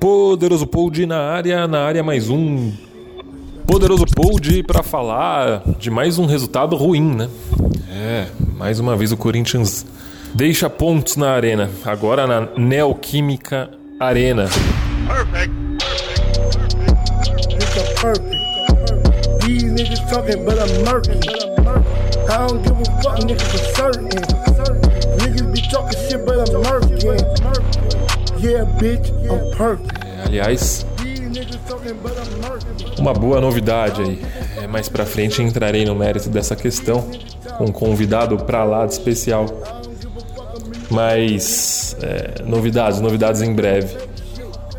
Poderoso Pold na área, na área mais um Poderoso Pold para falar de mais um resultado ruim, né? É, mais uma vez o Corinthians deixa pontos na arena, agora na Neoquímica Arena. Perfect. perfect. These niggas talking, but I'm murky. I don't give a fuck, nigga, for certain. Niggas be talking shit, but I'm murky. Yeah, bitch, I'm perfect. É, aliás, uma boa novidade aí. É, mais pra frente entrarei no mérito dessa questão com um convidado pra lá de especial. Mas é, novidades, novidades em breve.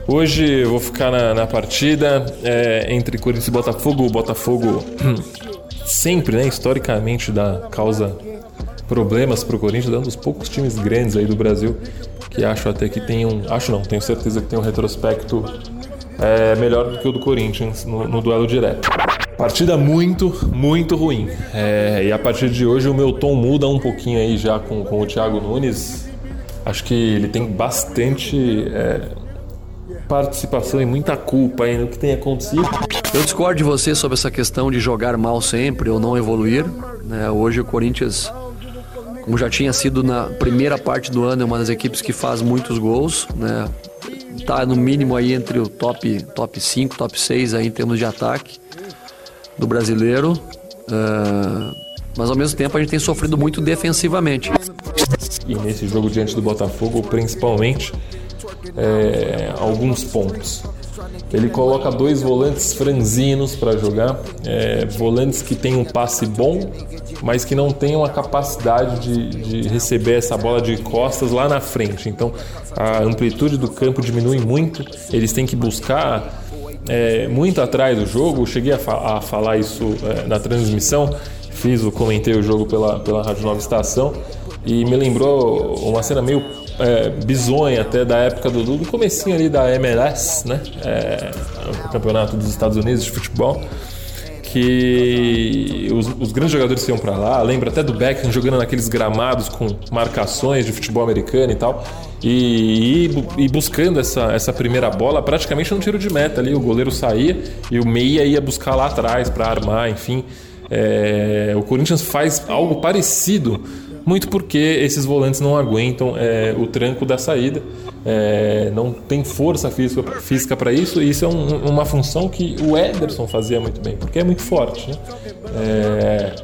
Hoje eu vou ficar na, na partida é, entre Corinthians e Botafogo. O Botafogo sempre, né, historicamente, dá causa problemas para o Corinthians, dando os poucos times grandes aí do Brasil que acho até que tem um. Acho não, tenho certeza que tem um retrospecto é, melhor do que o do Corinthians no, no duelo direto. Partida muito, muito ruim. É, e a partir de hoje o meu tom muda um pouquinho aí já com, com o Thiago Nunes. Acho que ele tem bastante é, participação e muita culpa aí no que tem acontecido. Eu discordo de você sobre essa questão de jogar mal sempre ou não evoluir. Né? Hoje o Corinthians como já tinha sido na primeira parte do ano, é uma das equipes que faz muitos gols, né? Tá no mínimo aí entre o top, top 5, top 6 aí em termos de ataque do brasileiro. Uh, mas ao mesmo tempo a gente tem sofrido muito defensivamente. E nesse jogo diante do Botafogo, principalmente, é, alguns pontos. Ele coloca dois volantes franzinos para jogar, é, volantes que têm um passe bom, mas que não tenham a capacidade de, de, receber essa bola de costas lá na frente. Então a amplitude do campo diminui muito, eles têm que buscar é, muito atrás do jogo. Eu cheguei a, fa a falar isso é, na transmissão, fiz comentei o jogo pela, pela Rádio Nova Estação e me lembrou uma cena meio é, bizonha até da época do, do comecinho ali da MLS, né? É, o campeonato dos Estados Unidos de futebol que os, os, grandes jogadores iam para lá, lembra até do Beckham jogando naqueles gramados com marcações de futebol americano e tal, e, e, e buscando essa, essa primeira bola praticamente no tiro de meta ali, o goleiro saía e o meia ia buscar lá atrás para armar, enfim. É, o Corinthians faz algo parecido muito porque esses volantes não aguentam é, o tranco da saída, é, não tem força física para isso, e isso é um, uma função que o Ederson fazia muito bem, porque é muito forte. Né? É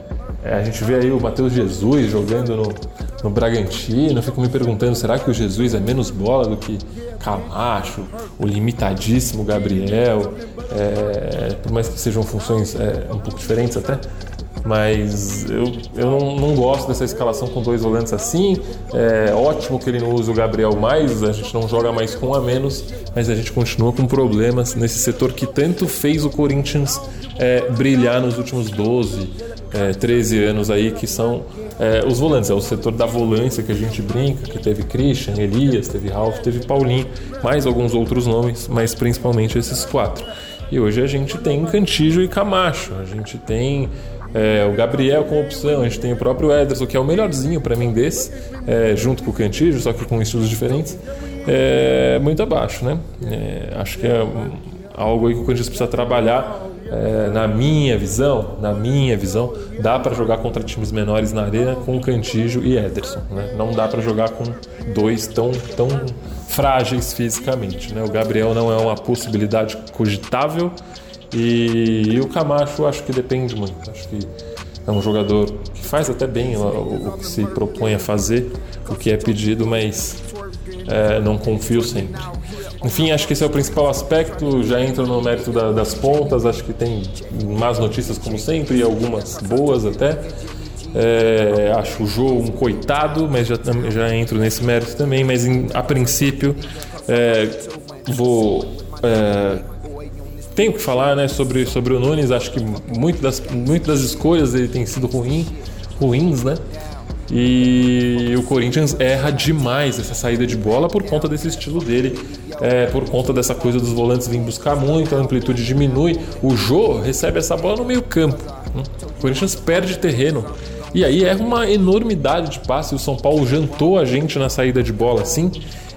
a gente vê aí o Matheus Jesus jogando no, no Bragantino, eu fico me perguntando, será que o Jesus é menos bola do que Camacho, o limitadíssimo Gabriel, é, por mais que sejam funções é, um pouco diferentes até, mas eu, eu não, não, gosto dessa escalação com dois volantes assim. É ótimo que ele não use o Gabriel mais, a gente não joga mais com a menos, mas a gente continua com problemas nesse setor que tanto fez o Corinthians é, brilhar nos últimos 12, é, 13 anos aí, que são é, os volantes. É o setor da volância que a gente brinca, que teve Christian, Elias, teve Ralph, teve Paulinho, mais alguns outros nomes, mas principalmente esses quatro. E hoje a gente tem Cantijo e Camacho, a gente tem é, o Gabriel com opção, a gente tem o próprio Ederson, que é o melhorzinho para mim desse, é, junto com o Cantillo, só que com estilos diferentes, é, muito abaixo, né? É, acho que é algo aí que o Corinthians precisa trabalhar. É, na minha visão, na minha visão, dá para jogar contra times menores na arena com Cantijo e Ederson. Né? Não dá para jogar com dois tão, tão frágeis fisicamente. Né? O Gabriel não é uma possibilidade cogitável e, e, o Camacho acho que depende muito. Acho que é um jogador que faz até bem o, o que se propõe a fazer, o que é pedido, mas é, não confio sempre. Enfim, acho que esse é o principal aspecto. Já entro no mérito da, das pontas. Acho que tem más notícias, como sempre, e algumas boas até. É, acho o Jô um coitado, mas já, já entro nesse mérito também. Mas em, a princípio, é, vou é, tenho que falar né, sobre, sobre o Nunes. Acho que muito das, muito das escolhas dele têm sido ruim, ruins, né? E o Corinthians erra demais essa saída de bola por conta desse estilo dele, é, por conta dessa coisa dos volantes virem buscar muito, a amplitude diminui. O Jô recebe essa bola no meio-campo. Né? O Corinthians perde terreno. E aí erra uma enormidade de passe. O São Paulo jantou a gente na saída de bola assim.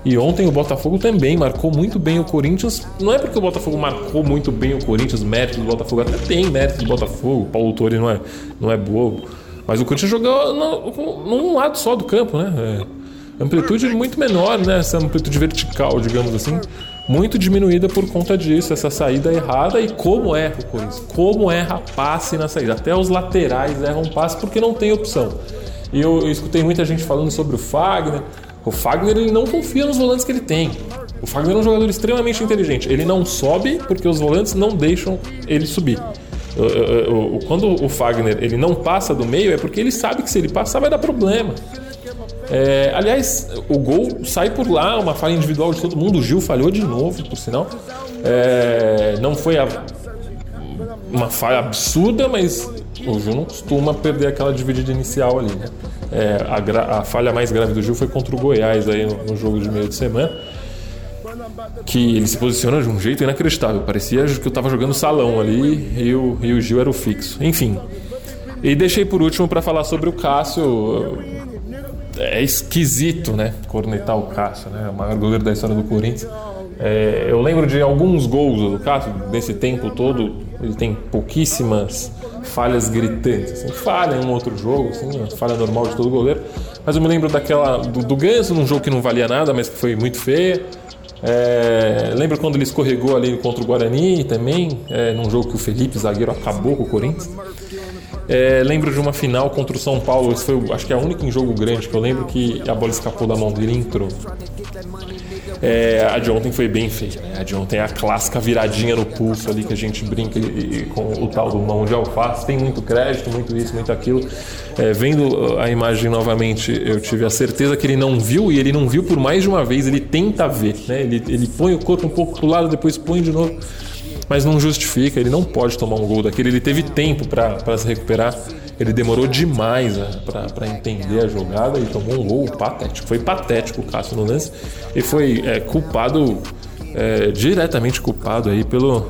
E ontem o Botafogo também marcou muito bem o Corinthians. Não é porque o Botafogo marcou muito bem o Corinthians, mérito do Botafogo. Até tem mérito do Botafogo. Paulo Torre não é, não é bobo. Mas o Corinthians jogou no, num lado só do campo, né? É, amplitude muito menor, né? Essa amplitude vertical, digamos assim. Muito diminuída por conta disso, essa saída errada. E como erra o Corinthians? Como erra passe na saída? Até os laterais erram passe porque não tem opção. E eu, eu escutei muita gente falando sobre o Fagner. O Fagner ele não confia nos volantes que ele tem. O Fagner é um jogador extremamente inteligente. Ele não sobe porque os volantes não deixam ele subir. Quando o Fagner ele não passa do meio é porque ele sabe que se ele passar vai dar problema. É, aliás, o gol sai por lá, uma falha individual de todo mundo. O Gil falhou de novo, por sinal. É, não foi a, uma falha absurda, mas o Gil não costuma perder aquela dividida inicial ali, né? É, a, a, falha mais grave do Gil foi contra o Goiás aí no, no, jogo de meio de semana. Que ele se posiciona de um jeito inacreditável. Parecia que eu estava jogando salão ali e o, e o Gil era o fixo. Enfim. E deixei por último para falar sobre o Cássio. É esquisito, né? Cornetar o Cássio, né? O maior goleiro da história do Corinthians. É, eu lembro de alguns gols do Cássio, desse tempo todo. Ele tem pouquíssimas falhas gritantes. Assim, falha em um outro jogo, assim, falha normal de todo goleiro. Mas eu me lembro daquela do, do Ganso num jogo que não valia nada, mas que foi muito feia. É, lembra quando ele escorregou ali contra o Guarani também, é, num jogo que o Felipe, zagueiro, acabou com o Corinthians. É, lembro de uma final contra o São Paulo, esse foi, acho que é o único em jogo grande que eu lembro que a bola escapou da mão dele e entrou. É, a de ontem foi bem feia. Né? A de ontem é a clássica viradinha no pulso ali que a gente brinca e, e, com o tal do mão de alface. Tem muito crédito, muito isso, muito aquilo. É, vendo a imagem novamente, eu tive a certeza que ele não viu e ele não viu por mais de uma vez. Ele tenta ver, né? ele, ele põe o corpo um pouco pro lado, depois põe de novo. Mas não justifica, ele não pode tomar um gol daquele. Ele teve tempo para se recuperar. Ele demorou demais né, para entender a jogada e tomou um gol patético. Foi patético o Cássio no lance e foi é, culpado, é, diretamente culpado aí pelo,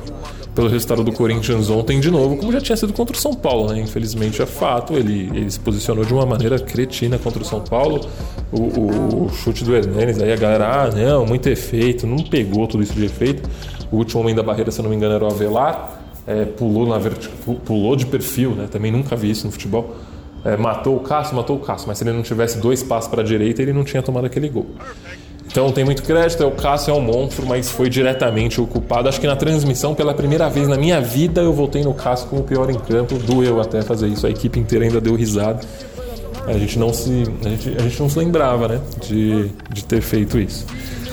pelo resultado do Corinthians ontem de novo, como já tinha sido contra o São Paulo, né? Infelizmente é fato, ele, ele se posicionou de uma maneira cretina contra o São Paulo. O, o, o chute do Hernanes, aí a galera, ah, não, muito efeito, não pegou tudo isso de efeito. O último homem da barreira, se não me engano, era o Avelar é, pulou, na verti... pulou de perfil, né? Também nunca vi isso no futebol. É, matou o Cássio, matou o Cássio, mas se ele não tivesse dois passos para a direita, ele não tinha tomado aquele gol. Então tem muito crédito, é, o Cássio é um monstro, mas foi diretamente o culpado. Acho que na transmissão, pela primeira vez na minha vida, eu voltei no Cássio como o pior em campo. Doeu até fazer isso, a equipe inteira ainda deu risada. A gente não se, a gente, a gente não se lembrava, né, de, de ter feito isso.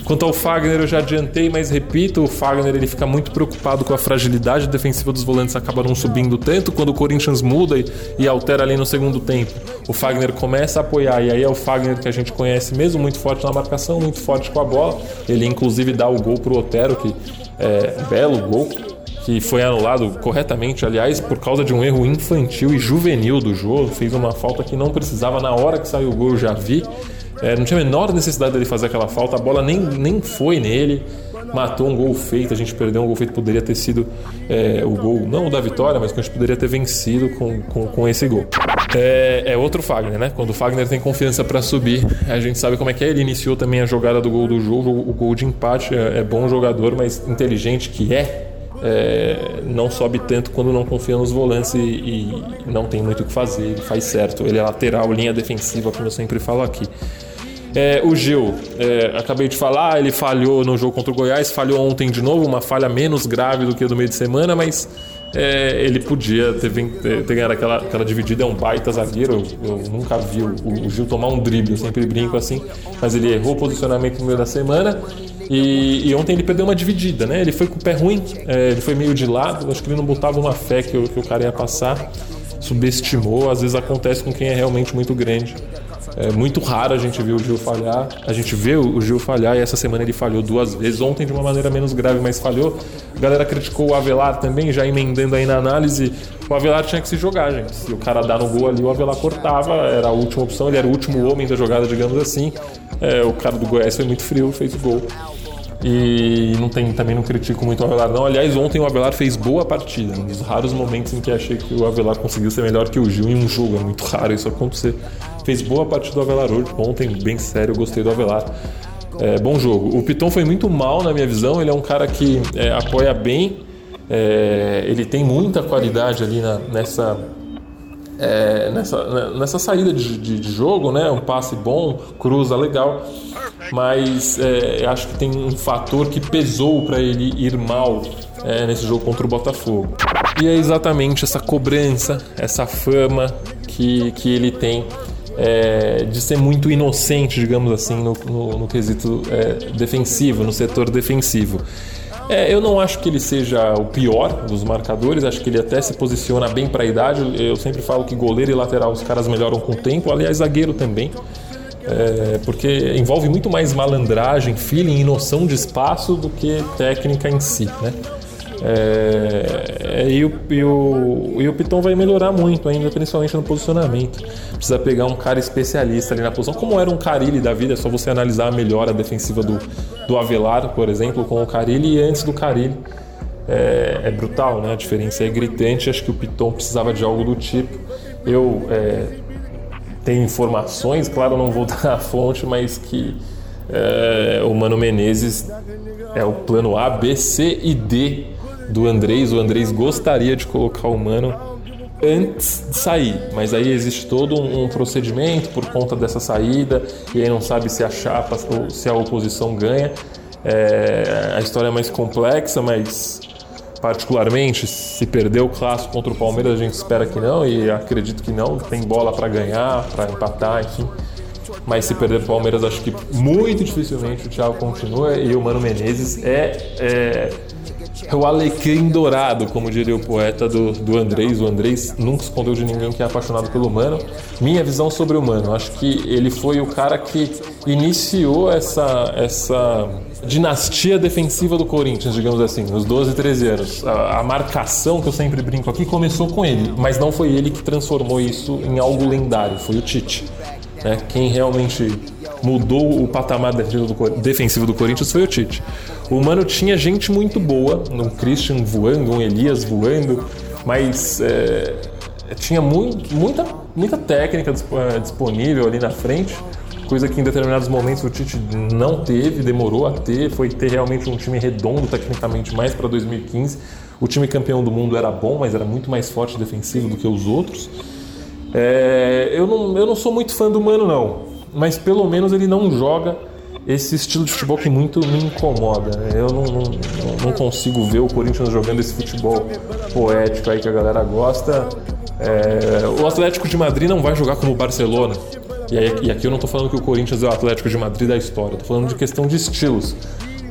Quanto ao Fagner, eu já adiantei, mas repito, o Fagner ele fica muito preocupado com a fragilidade defensiva dos volantes acaba não subindo tanto. Quando o Corinthians muda e, e, altera ali no segundo tempo, o Fagner começa a apoiar, e aí é o Fagner que a gente conhece mesmo, muito forte na marcação, muito forte com a bola. Ele inclusive dá o gol pro Otero, que é belo gol, que foi anulado corretamente, aliás, por causa de um erro infantil e juvenil do jogo. Fez uma falta que não precisava na hora que saiu o gol, já vi. É, não tinha a menor necessidade dele fazer aquela falta, a bola nem, nem foi nele, matou um gol feito, a gente perdeu um gol feito, poderia ter sido é, o gol, não da vitória, mas que a gente poderia ter vencido com, com, com esse gol. É, é, outro Fagner, né? Quando o Fagner tem confiança para subir, a gente sabe como é que é. Ele iniciou também a jogada do gol do jogo, o gol de empate. É, é bom jogador, mas inteligente que é, é, não sobe tanto quando não confia nos volantes e, e, não tem muito o que fazer. Ele faz certo. Ele é lateral, linha defensiva, como eu sempre falo aqui. É, o Gil, é, acabei de falar, ele falhou no jogo contra o Goiás, falhou ontem de novo, uma falha menos grave do que a do meio de semana, mas é, ele podia ter, ter, ganhado aquela, aquela dividida, é um baita zagueiro. Eu, eu nunca vi o, o, Gil tomar um drible, eu sempre brinco assim, mas ele errou o posicionamento no meio da semana. E, e, ontem ele perdeu uma dividida, né? Ele foi com o pé ruim, é, ele foi meio de lado, acho que ele não botava uma fé que, que o cara ia passar, subestimou. Às vezes acontece com quem é realmente muito grande. É muito raro a gente ver o Gil falhar. A gente vê o Gil falhar e essa semana ele falhou duas vezes. Ontem de uma maneira menos grave, mas falhou. A galera criticou o Avelar também, já emendando aí na análise. O Avelar tinha que se jogar, gente. Se o cara dá no gol ali, o Avelar cortava, era a última opção, ele era o último homem da jogada, digamos assim. É, o cara do Goiás foi muito frio, fez o gol. E não tem, também não critico muito o Avelar, não. Aliás, ontem o Avelar fez boa partida. Um dos raros momentos em que achei que o Avelar conseguiu ser melhor que o Gil em um jogo. É muito raro isso acontecer fez boa partida do Avelar hoje. Ontem, bem sério, gostei do Avelar. É, bom jogo. O Piton foi muito mal na minha visão. Ele é um cara que é, apoia bem. É, ele tem muita qualidade ali na, nessa, é, nessa, nessa saída de, de, de, jogo, né? Um passe bom, cruza legal. Mas é, acho que tem um fator que pesou para ele ir mal é, nesse jogo contra o Botafogo. E é exatamente essa cobrança, essa fama que, que ele tem é, de ser muito inocente, digamos assim, no, no, no quesito é, defensivo, no setor defensivo. É, eu não acho que ele seja o pior dos marcadores, acho que ele até se posiciona bem para a idade. Eu sempre falo que goleiro e lateral os caras melhoram com o tempo, aliás, zagueiro também. É, porque envolve muito mais malandragem, feeling e noção de espaço do que técnica em si, né? É, e, o, e, o, e o Piton vai melhorar muito ainda, principalmente no posicionamento. Precisa pegar um cara especialista ali na posição, como era um Carilli da vida, é só você analisar a melhora defensiva do, do Avelar, por exemplo, com o Carilli e antes do Carilli. É, é, brutal, né? A diferença é gritante. Acho que o Piton precisava de algo do tipo. Eu é, tenho informações, claro, não vou dar a fonte, mas que é, o Mano Menezes é o plano A, B, C e D do Andrés. O Andrés gostaria de colocar o Mano antes de sair, mas aí existe todo um, procedimento por conta dessa saída e aí não sabe se a chapa ou se a oposição ganha. É, a história é mais complexa, mas particularmente se perder o clássico contra o Palmeiras a gente espera que não e acredito que não. Tem bola para ganhar, para empatar, enfim. Mas se perder o Palmeiras, acho que muito dificilmente o Thiago continua e o Mano Menezes é, é é o alecrim dourado, como diria o poeta do, do Andrés. O Andrés nunca escondeu de ninguém que é apaixonado pelo Mano. Minha visão sobre o Mano, acho que ele foi o cara que iniciou essa, essa dinastia defensiva do Corinthians, digamos assim, nos 12, 13 anos. A, a marcação que eu sempre brinco aqui começou com ele, mas não foi ele que transformou isso em algo lendário, foi o Tite. Né? Quem realmente mudou o patamar defensivo do Corinthians foi o Tite. O Mano tinha gente muito boa, um Christian voando, um Elias voando, mas é, tinha muito, muita, muita técnica é, disponível ali na frente, coisa que em determinados momentos o Tite não teve, demorou a ter, foi ter realmente um time redondo tecnicamente mais para 2015. O time campeão do mundo era bom, mas era muito mais forte defensivo do que os outros. É, eu, não, eu não sou muito fã do Mano, não mas pelo menos ele não joga esse estilo de futebol que muito me incomoda. Eu não, não, não consigo ver o Corinthians jogando esse futebol poético aí que a galera gosta. É, o Atlético de Madrid não vai jogar como o Barcelona. E, aí, e aqui eu não estou falando que o Corinthians é o Atlético de Madrid da história, estou falando de questão de estilos.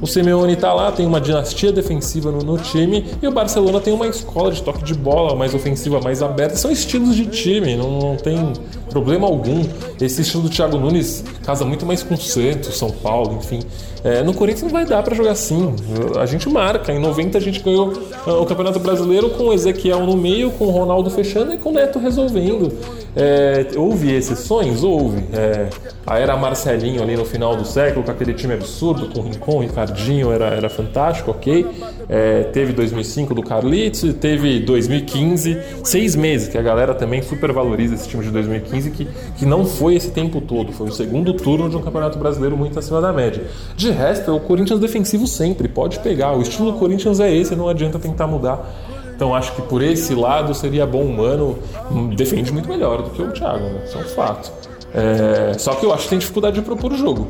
O Simeone está lá, tem uma dinastia defensiva no, no, time e o Barcelona tem uma escola de toque de bola mais ofensiva, mais aberta. São estilos de time, não, não tem problema algum. Esse estilo do Thiago Nunes casa muito mais com Santos, São Paulo, enfim. É, no Corinthians não vai dar para jogar assim. A gente marca. Em 90 a gente ganhou ah, o Campeonato Brasileiro com o Ezequiel no meio, com o Ronaldo fechando e com o Neto resolvendo. É, houve exceções? Houve. É, a era Marcelinho ali no final do século, com aquele time absurdo, com Rincon, Ricardinho, era, era fantástico, ok. É, teve 2005 do Carlitos, teve 2015, seis meses, que a galera também supervaloriza esse time de 2015, que, que não foi esse tempo todo, foi o segundo turno de um Campeonato Brasileiro muito acima da média. De resto, é o Corinthians defensivo sempre, pode pegar. O estilo do Corinthians é esse, não adianta tentar mudar. Então acho que por esse lado seria bom o Mano hum, defende muito melhor do que o Thiago, né? Isso é um fato. É... Só que eu acho que tem dificuldade de propor o jogo.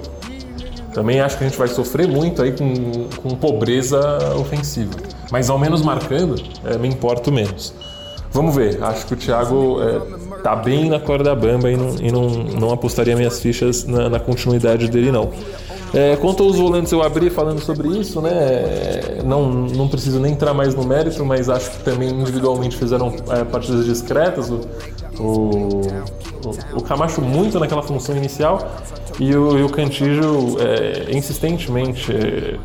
Também acho que a gente vai sofrer muito aí com, com pobreza ofensiva. Mas ao menos marcando, é, me importo menos. Vamos ver, acho que o Thiago é, tá bem na corda bamba e não, e não, não apostaria minhas fichas na, na continuidade dele, não. É, quanto aos volantes, eu abri falando sobre isso, né? Não, não preciso nem entrar mais no mérito, mas acho que também individualmente fizeram é, partidas discretas. O, o, o, Camacho muito naquela função inicial e o, e o é, insistentemente é,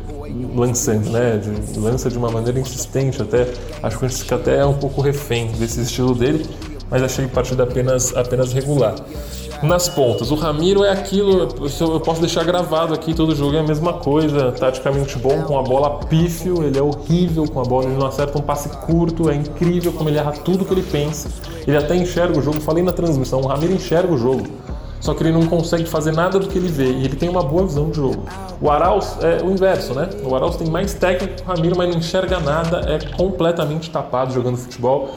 lançando, né? De, lança de uma maneira insistente até. Acho que gente fica até um pouco refém desse estilo dele, mas achei partida apenas, apenas regular nas pontas. O Ramiro é aquilo, eu posso deixar gravado aqui, todo jogo é a mesma coisa, taticamente bom, com a bola pífio, ele é horrível com a bola, ele não acerta um passe curto, é incrível como ele erra tudo que ele pensa. Ele até enxerga o jogo, falei na transmissão, o Ramiro enxerga o jogo. só que ele não consegue fazer nada do que ele vê e ele tem uma boa visão de jogo. O Arauz é o inverso, né? O Arauz tem mais técnica que o Ramiro, mas não enxerga nada, é completamente tapado jogando futebol.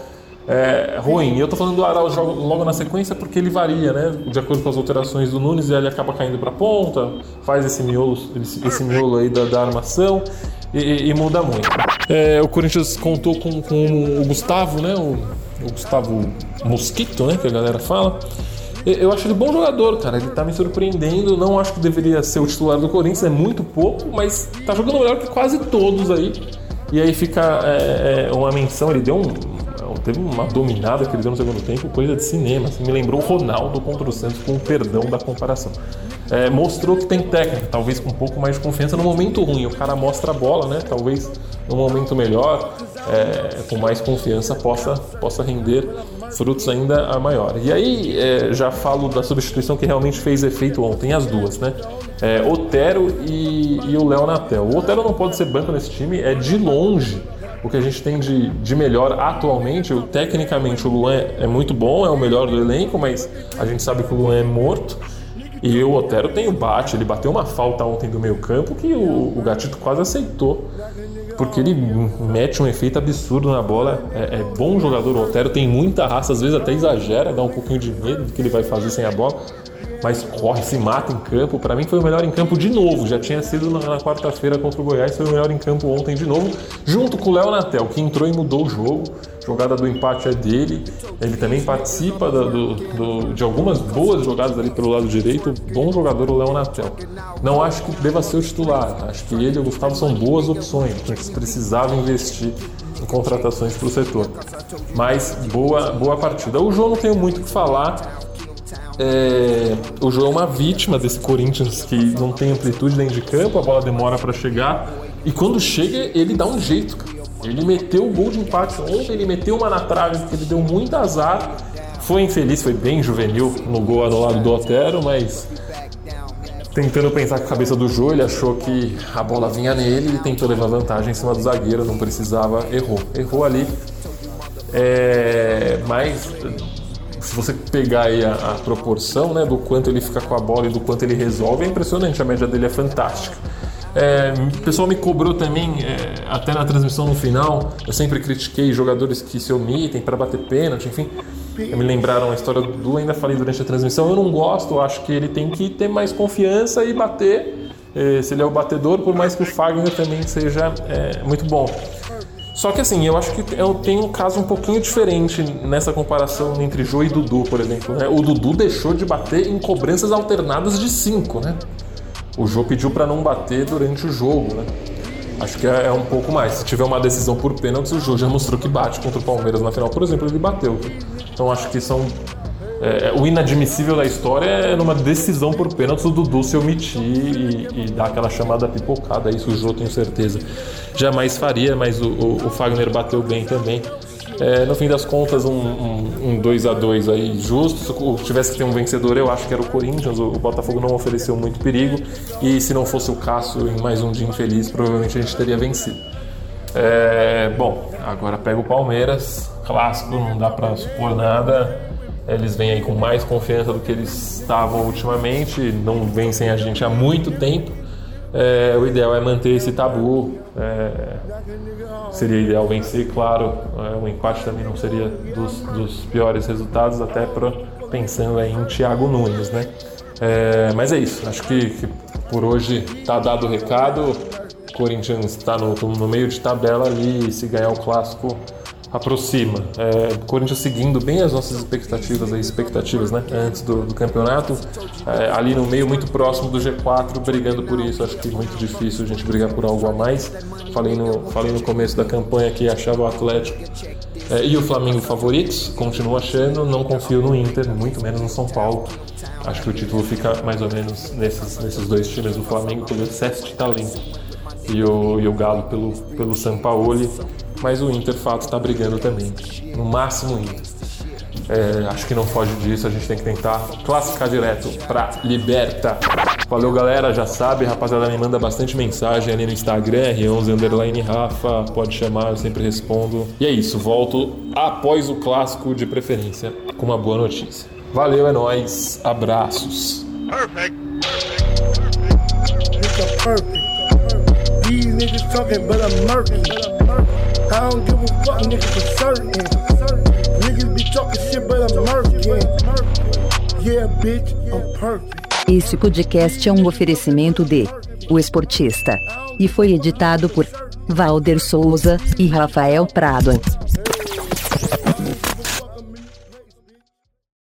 É ruim. Eu tô falando do Arauz logo na sequência porque ele varia, né? De acordo com as alterações do Nunes, ele acaba caindo para ponta, faz esse miolo, esse miolo aí da, da armação e, e, muda muito. É, o Corinthians contou com, com o Gustavo, né? O, o Gustavo Mosquito, né? Que a galera fala. Eu acho ele bom jogador, cara. Ele tá me surpreendendo. Não acho que deveria ser o titular do Corinthians, é muito pouco, mas tá jogando melhor que quase todos aí. E aí fica é, é uma menção, ele deu um. Teve uma dominada que ele deu no segundo tempo, coisa de cinema. Assim, me lembrou Ronaldo contra o Santos, com o perdão da comparação. É, mostrou que tem técnica, talvez com um pouco mais de confiança no momento ruim. O cara mostra a bola, né? Talvez no momento melhor, é, com mais confiança, possa, possa render frutos ainda a maior. E aí é, já falo da substituição que realmente fez efeito ontem, as duas, né? É, Otero e, e o Léo Natel. O Otero não pode ser banco nesse time, é de longe o que a gente tem de, de melhor atualmente. Tecnicamente, o Luan é, é muito bom, é o melhor do elenco, mas a gente sabe que o Luan é morto. E o Otero tem o bate, ele bateu uma falta ontem do meio campo que o, o Gatito quase aceitou porque ele mete um efeito absurdo na bola. É, é, bom jogador. O Otero tem muita raça, às vezes até exagera, dá um pouquinho de medo do que ele vai fazer sem a bola. Mas corre, se mata em campo. Para mim foi o melhor em campo de novo. Já tinha sido na, na quarta-feira contra o Goiás, foi o melhor em campo ontem de novo, junto com o Léo Natel, que entrou e mudou o jogo jogada do empate é dele. Ele também participa do, do, do, de algumas boas jogadas ali pelo lado direito. Bom jogador o Léo Natel. Não acho que deva ser o titular. Acho que ele e o Gustavo são boas opções. Eles precisavam investir em contratações para o setor. Mas boa, boa partida. O João não tenho muito o que falar. É, o João é uma vítima desse Corinthians que não tem amplitude dentro de campo, a bola demora para chegar. E quando chega, ele dá um jeito. Ele meteu o gol de empate ontem, ele meteu uma na trave, porque ele deu muito azar. Foi infeliz, foi bem juvenil no gol anulado do Otero, mas tentando pensar com a cabeça do Jô, ele achou que a bola vinha nele e tentou levar vantagem em cima do zagueiro, não precisava, errou. Errou ali. É, mas se você pegar aí a, a, proporção né, do quanto ele fica com a bola e do quanto ele resolve, é impressionante, a média dele é fantástica. É, o pessoal me cobrou também, é, até na transmissão no final, eu sempre critiquei jogadores que se omitem para bater pênalti, enfim. Me lembraram a história do ainda falei durante a transmissão. Eu não gosto, acho que ele tem que ter mais confiança e bater. É, se ele é o batedor, por mais que o Fagner também seja é, muito bom. Só que assim, eu acho que eu tenho um caso um pouquinho diferente nessa comparação entre Jô e Dudu, por exemplo. Né? O Dudu deixou de bater em cobranças alternadas de 5, né? o Jô pediu para não bater durante o jogo, né? Acho que é, é, um pouco mais. Se tiver uma decisão por pênalti, o Jô já mostrou que bate contra o Palmeiras na final, por exemplo, ele bateu. Então acho que são. É, o inadmissível da história é numa decisão por pênalti o Dudu se omitir e, e dar aquela chamada pipocada. Isso o Jô tenho certeza jamais faria, mas o, o, o Fagner bateu bem também. É, no fim das contas, um 2 um, um a 2 aí justo. Se tivesse que ter um vencedor, eu acho que era o Corinthians. O, o Botafogo não ofereceu muito perigo. E se não fosse o Cássio em mais um dia infeliz, provavelmente a gente teria vencido. É, bom, agora pega o Palmeiras. Clássico, não dá para supor nada. Eles vêm aí com mais confiança do que eles estavam ultimamente. Não vencem a gente há muito tempo. É, o ideal é manter esse tabu. É, seria ideal vencer, claro. É, o empate também não seria dos, dos piores resultados, até pra, pensando em Thiago Nunes, né? É, mas é isso. Acho que, que por hoje está dado o recado. Corinthians está no, no meio de tabela ali. Se ganhar o clássico, aproxima. É, Corinthians seguindo bem as nossas expectativas, as expectativas né, antes do, do campeonato, é, ali no meio muito próximo do G4, brigando por isso. Acho que é muito difícil a gente brigar por algo a mais. Falei no, falei no começo da campanha que achava o Atlético é, e o Flamengo favoritos, continuo achando, não confio no Inter, muito menos no São Paulo. Acho que o título fica mais ou menos nesses, nesses dois times, do Flamengo pelo excesso de talento e o, e o Galo pelo, pelo Sampaoli mas o Inter, fato, está brigando também. No máximo o Inter. É, acho que não foge disso, a gente tem que tentar classificar direto para Liberta. Valeu, galera, já sabe, rapaziada, me manda bastante mensagem ali no Instagram, R11 underline Rafa, pode chamar, eu sempre respondo. E é isso, volto após o clássico de preferência com uma boa notícia. Valeu, é nóis. Abraços. Perfect. These niggas talking, but I'm murky. I don't give a fuck, nigga, for certain. Niggas be talking shit, but I'm murky. Yeah, bitch, I'm perfect. Esse podcast é um oferecimento de O Esportista e foi editado por Valder Souza e Rafael Prado.